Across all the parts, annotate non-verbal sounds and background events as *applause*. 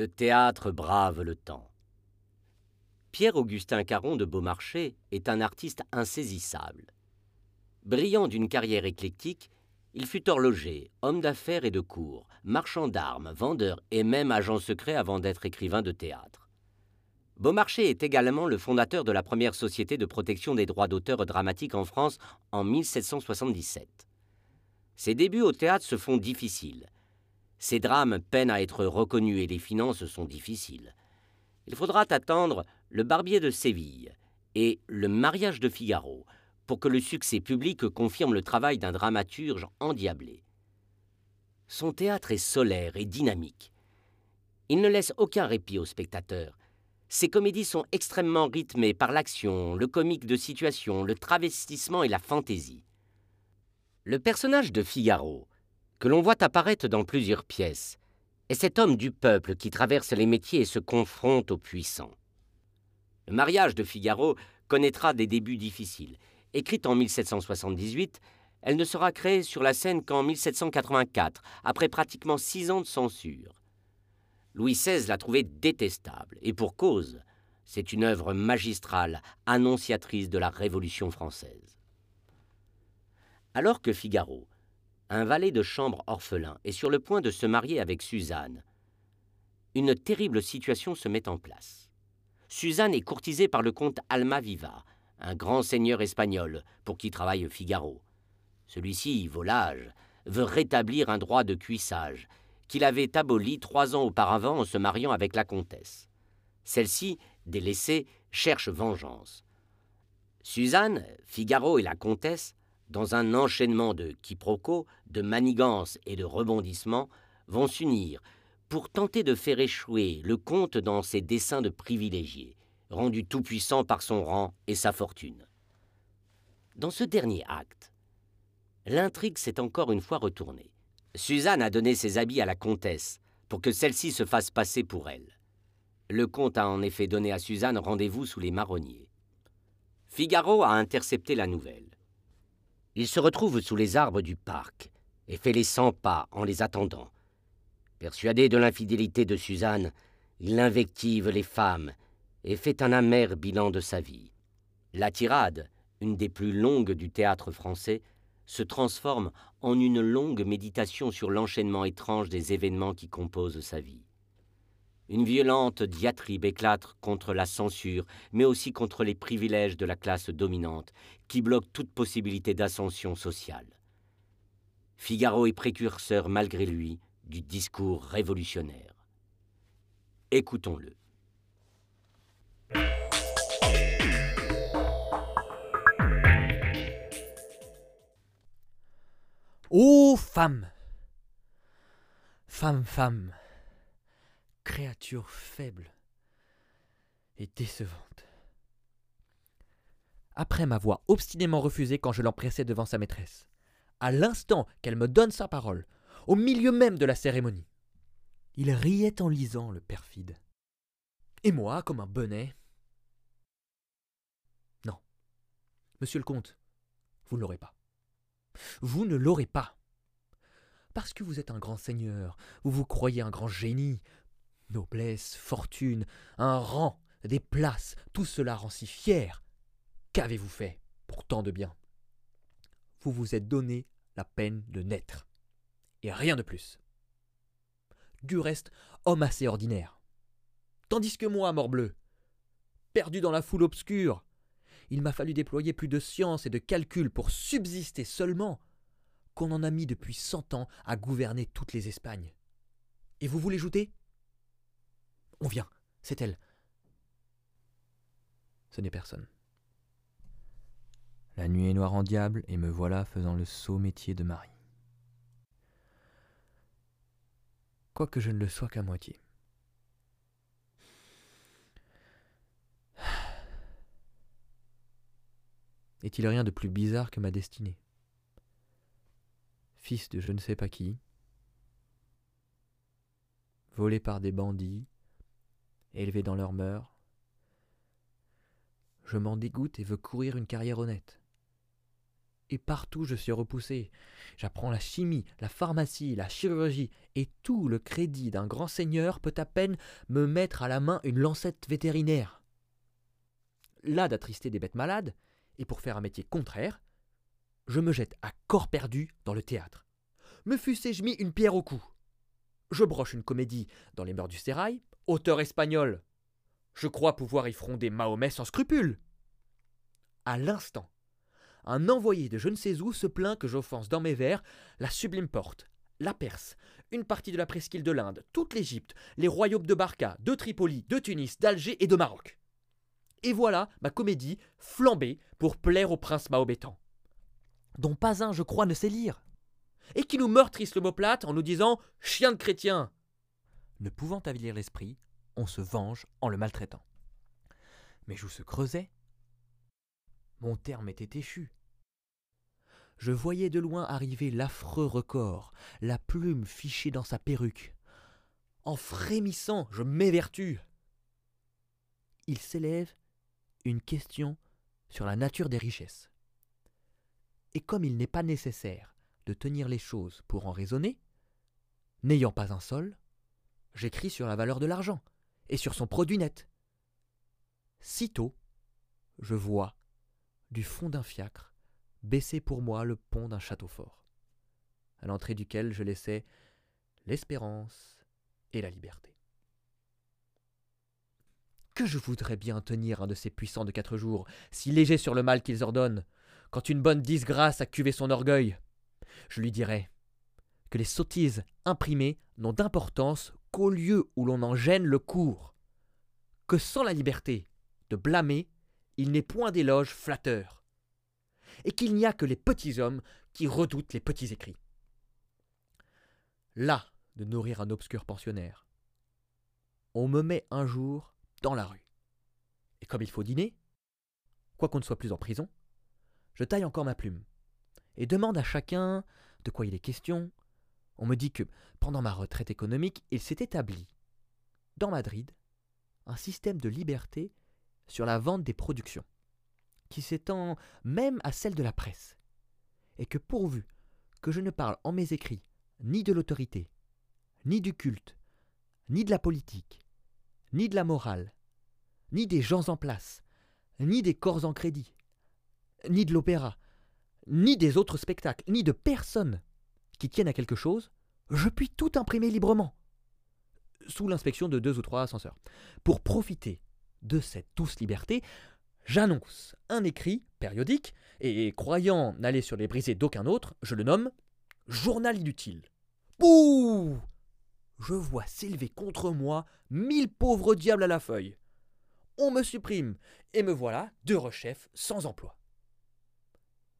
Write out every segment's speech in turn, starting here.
Le théâtre brave le temps. Pierre-Augustin Caron de Beaumarchais est un artiste insaisissable. Brillant d'une carrière éclectique, il fut horloger, homme d'affaires et de cour, marchand d'armes, vendeur et même agent secret avant d'être écrivain de théâtre. Beaumarchais est également le fondateur de la première société de protection des droits d'auteur dramatique en France en 1777. Ses débuts au théâtre se font difficiles. Ses drames peinent à être reconnus et les finances sont difficiles. Il faudra attendre Le Barbier de Séville et Le mariage de Figaro pour que le succès public confirme le travail d'un dramaturge endiablé. Son théâtre est solaire et dynamique. Il ne laisse aucun répit au spectateur. Ses comédies sont extrêmement rythmées par l'action, le comique de situation, le travestissement et la fantaisie. Le personnage de Figaro, que l'on voit apparaître dans plusieurs pièces, est cet homme du peuple qui traverse les métiers et se confronte aux puissants. Le mariage de Figaro connaîtra des débuts difficiles Écrite en 1778, elle ne sera créée sur la scène qu'en 1784, après pratiquement six ans de censure. Louis XVI l'a trouvée détestable, et pour cause, c'est une œuvre magistrale, annonciatrice de la Révolution française. Alors que Figaro, un valet de chambre orphelin, est sur le point de se marier avec Suzanne, une terrible situation se met en place. Suzanne est courtisée par le comte Almaviva, un grand seigneur espagnol pour qui travaille Figaro. Celui-ci, volage, veut rétablir un droit de cuissage qu'il avait aboli trois ans auparavant en se mariant avec la comtesse. Celle-ci, délaissée, cherche vengeance. Suzanne, Figaro et la comtesse, dans un enchaînement de quiproquos, de manigances et de rebondissements, vont s'unir pour tenter de faire échouer le comte dans ses desseins de privilégiés rendu tout-puissant par son rang et sa fortune. Dans ce dernier acte, l'intrigue s'est encore une fois retournée. Suzanne a donné ses habits à la comtesse pour que celle-ci se fasse passer pour elle. Le comte a en effet donné à Suzanne rendez-vous sous les marronniers. Figaro a intercepté la nouvelle. Il se retrouve sous les arbres du parc et fait les cent pas en les attendant. Persuadé de l'infidélité de Suzanne, il invective les femmes et fait un amer bilan de sa vie. La tirade, une des plus longues du théâtre français, se transforme en une longue méditation sur l'enchaînement étrange des événements qui composent sa vie. Une violente diatribe éclate contre la censure, mais aussi contre les privilèges de la classe dominante, qui bloquent toute possibilité d'ascension sociale. Figaro est précurseur, malgré lui, du discours révolutionnaire. Écoutons-le. Ô femme Femme, femme Créature faible et décevante. Après m'avoir obstinément refusé quand je l'empressais devant sa maîtresse, à l'instant qu'elle me donne sa parole, au milieu même de la cérémonie, il riait en lisant, le perfide. Et moi, comme un bonnet. Non. Monsieur le comte, vous ne l'aurez pas. Vous ne l'aurez pas. Parce que vous êtes un grand seigneur, vous vous croyez un grand génie. Noblesse, fortune, un rang, des places, tout cela rend si fier. Qu'avez-vous fait pour tant de bien? Vous vous êtes donné la peine de naître. Et rien de plus. Du reste, homme assez ordinaire. Tandis que moi, morbleu, perdu dans la foule obscure, il m'a fallu déployer plus de science et de calcul pour subsister seulement qu'on en a mis depuis cent ans à gouverner toutes les Espagnes. Et vous voulez jouter? On vient, c'est elle. Ce n'est personne. La nuit est noire en diable et me voilà faisant le sot métier de mari. Quoique je ne le sois qu'à moitié. *sighs* Est-il rien de plus bizarre que ma destinée? Fils de je ne sais pas qui, volé par des bandits, élevé dans leurs mœurs, je m'en dégoûte et veux courir une carrière honnête. Et partout je suis repoussé. J'apprends la chimie, la pharmacie, la chirurgie, et tout le crédit d'un grand seigneur peut à peine me mettre à la main une lancette vétérinaire. Là d'attrister des bêtes malades, et pour faire un métier contraire, je me jette à corps perdu dans le théâtre. Me fussé-je mis une pierre au cou Je broche une comédie dans les mœurs du sérail, auteur espagnol. Je crois pouvoir y fronder Mahomet sans scrupule. À l'instant, un envoyé de je ne sais où se plaint que j'offense dans mes vers la sublime porte, la Perse, une partie de la presqu'île de l'Inde, toute l'Égypte, les royaumes de Barca, de Tripoli, de Tunis, d'Alger et de Maroc. Et voilà ma comédie flambée pour plaire au prince mahométan, dont pas un, je crois, ne sait lire, et qui nous meurtrisse l'omoplate en nous disant chien de chrétien. Ne pouvant avilir l'esprit, on se venge en le maltraitant. Mes joues se creusaient, mon terme était échu. Je voyais de loin arriver l'affreux record, la plume fichée dans sa perruque. En frémissant, je m'évertue. Il s'élève une question sur la nature des richesses. Et comme il n'est pas nécessaire de tenir les choses pour en raisonner, n'ayant pas un sol, j'écris sur la valeur de l'argent et sur son produit net. Sitôt, je vois, du fond d'un fiacre, baisser pour moi le pont d'un château fort, à l'entrée duquel je laissais l'espérance et la liberté. Que je voudrais bien tenir un de ces puissants de quatre jours, si léger sur le mal qu'ils ordonnent, quand une bonne disgrâce a cuvé son orgueil. Je lui dirais que les sottises imprimées n'ont d'importance qu'au lieu où l'on en gêne le cours, que sans la liberté de blâmer, il n'est point d'éloge flatteur, et qu'il n'y a que les petits hommes qui redoutent les petits écrits. Là de nourrir un obscur pensionnaire, on me met un jour dans la rue. Et comme il faut dîner, quoiqu'on ne soit plus en prison, je taille encore ma plume et demande à chacun de quoi il est question. On me dit que, pendant ma retraite économique, il s'est établi, dans Madrid, un système de liberté sur la vente des productions, qui s'étend même à celle de la presse, et que pourvu que je ne parle en mes écrits ni de l'autorité, ni du culte, ni de la politique, ni de la morale, ni des gens en place, ni des corps en crédit, ni de l'opéra, ni des autres spectacles, ni de personne qui tiennent à quelque chose, je puis tout imprimer librement, sous l'inspection de deux ou trois ascenseurs. Pour profiter de cette douce liberté, j'annonce un écrit périodique, et croyant n'aller sur les brisées d'aucun autre, je le nomme Journal inutile. Bouh Je vois s'élever contre moi mille pauvres diables à la feuille. On me supprime, et me voilà de rechef sans emploi.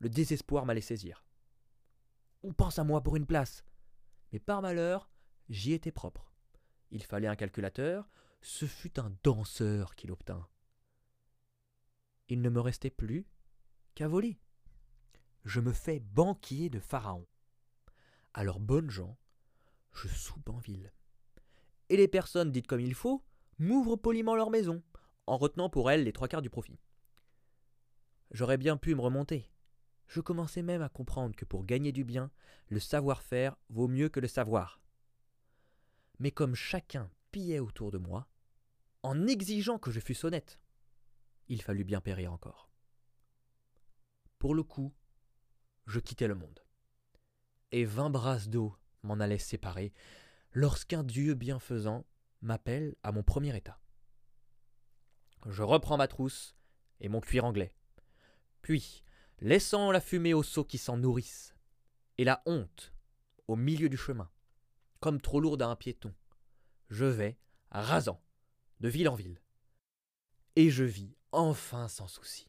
Le désespoir m'allait saisir. On pense à moi pour une place. Mais par malheur, j'y étais propre. Il fallait un calculateur, ce fut un danseur qu'il obtint. Il ne me restait plus qu'à voler. Je me fais banquier de Pharaon. Alors, bonnes gens, je soupe en ville. Et les personnes dites comme il faut m'ouvrent poliment leur maison, en retenant pour elles les trois quarts du profit. J'aurais bien pu me remonter. Je commençais même à comprendre que pour gagner du bien, le savoir-faire vaut mieux que le savoir. Mais comme chacun pillait autour de moi, en exigeant que je fusse honnête, il fallut bien périr encore. Pour le coup, je quittais le monde. Et vingt brasses d'eau m'en allaient séparer lorsqu'un Dieu bienfaisant m'appelle à mon premier état. Je reprends ma trousse et mon cuir anglais. Puis, laissant la fumée aux seaux qui s'en nourrissent, et la honte au milieu du chemin, comme trop lourde à un piéton, je vais, rasant, de ville en ville. Et je vis enfin sans souci.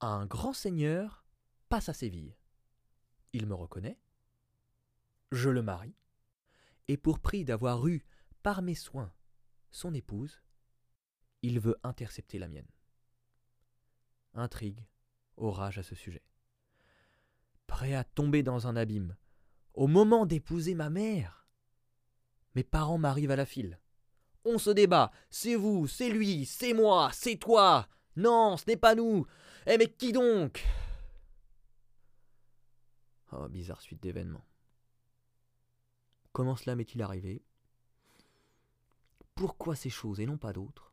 Un grand seigneur passe à Séville. Il me reconnaît. Je le marie. Et pour prix d'avoir eu, par mes soins, son épouse, il veut intercepter la mienne. Intrigue, orage à ce sujet. Prêt à tomber dans un abîme, au moment d'épouser ma mère. Mes parents m'arrivent à la file. On se débat. C'est vous, c'est lui, c'est moi, c'est toi. Non, ce n'est pas nous. Eh mais qui donc? Oh, bizarre suite d'événements. Comment cela m'est-il arrivé? Pourquoi ces choses et non pas d'autres?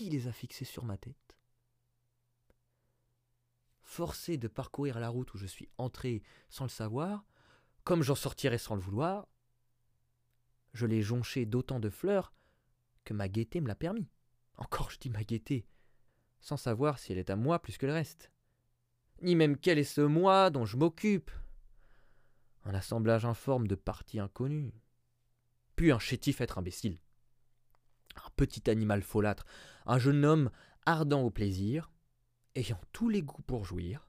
Qui les a fixées sur ma tête? Forcé de parcourir la route où je suis entré sans le savoir, comme j'en sortirai sans le vouloir, je l'ai jonché d'autant de fleurs que ma gaieté me l'a permis. Encore je dis ma gaieté, sans savoir si elle est à moi plus que le reste, ni même quel est ce moi dont je m'occupe. Un assemblage informe de parties inconnues, puis un chétif être imbécile, petit animal folâtre, un jeune homme ardent au plaisir, ayant tous les goûts pour jouir,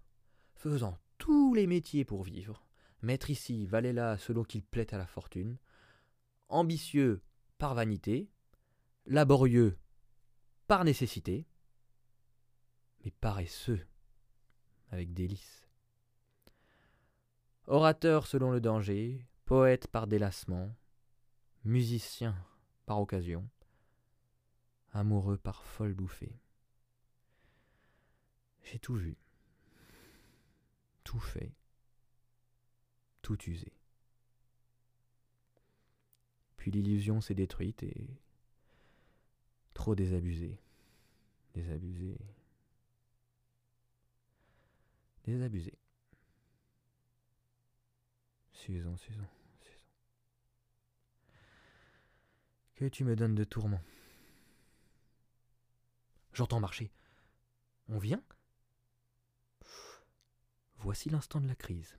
faisant tous les métiers pour vivre, maître ici, valet là, selon qu'il plaît à la fortune, ambitieux par vanité, laborieux par nécessité, mais paresseux avec délice. Orateur selon le danger, poète par délassement, musicien par occasion, amoureux par folle bouffée. J'ai tout vu, tout fait, tout usé. Puis l'illusion s'est détruite et trop désabusée, désabusée, désabusée. Susan, Susan, Susan. Que tu me donnes de tourments. J'entends marcher. On vient? Voici l'instant de la crise.